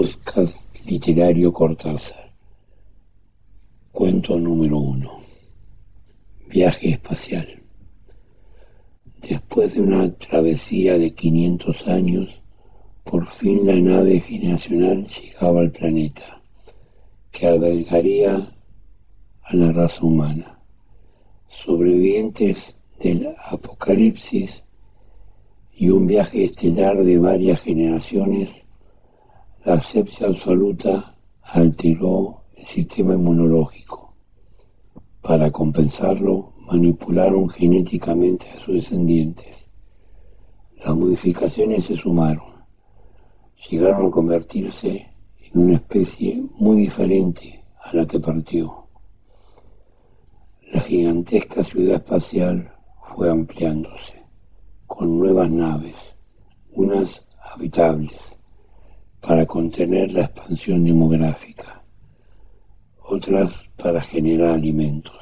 podcast literario Cortázar. Cuento número uno. Viaje espacial. Después de una travesía de 500 años, por fin la nave generacional llegaba al planeta, que albergaría a la raza humana. Sobrevivientes del apocalipsis y un viaje estelar de varias generaciones la asepsia absoluta alteró el sistema inmunológico. Para compensarlo, manipularon genéticamente a sus descendientes. Las modificaciones se sumaron. Llegaron a convertirse en una especie muy diferente a la que partió. La gigantesca ciudad espacial fue ampliándose, con nuevas naves, unas habitables, para contener la expansión demográfica, otras para generar alimentos.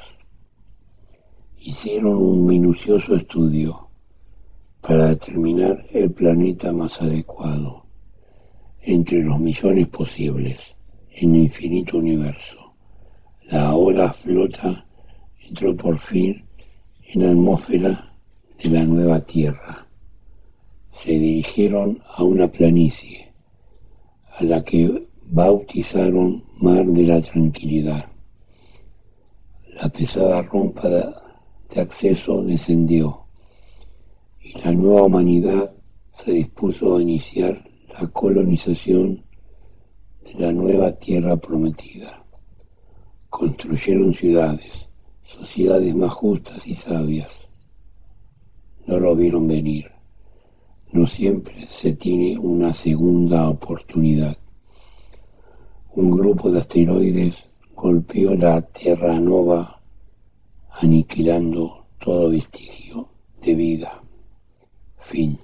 Hicieron un minucioso estudio para determinar el planeta más adecuado entre los millones posibles en el infinito universo. La ahora flota entró por fin en la atmósfera de la nueva Tierra. Se dirigieron a una planicie a la que bautizaron Mar de la Tranquilidad. La pesada rompa de acceso descendió y la nueva humanidad se dispuso a iniciar la colonización de la nueva tierra prometida. Construyeron ciudades, sociedades más justas y sabias. No lo vieron venir no siempre se tiene una segunda oportunidad. Un grupo de asteroides golpeó la Tierra Nova, aniquilando todo vestigio de vida. Fin.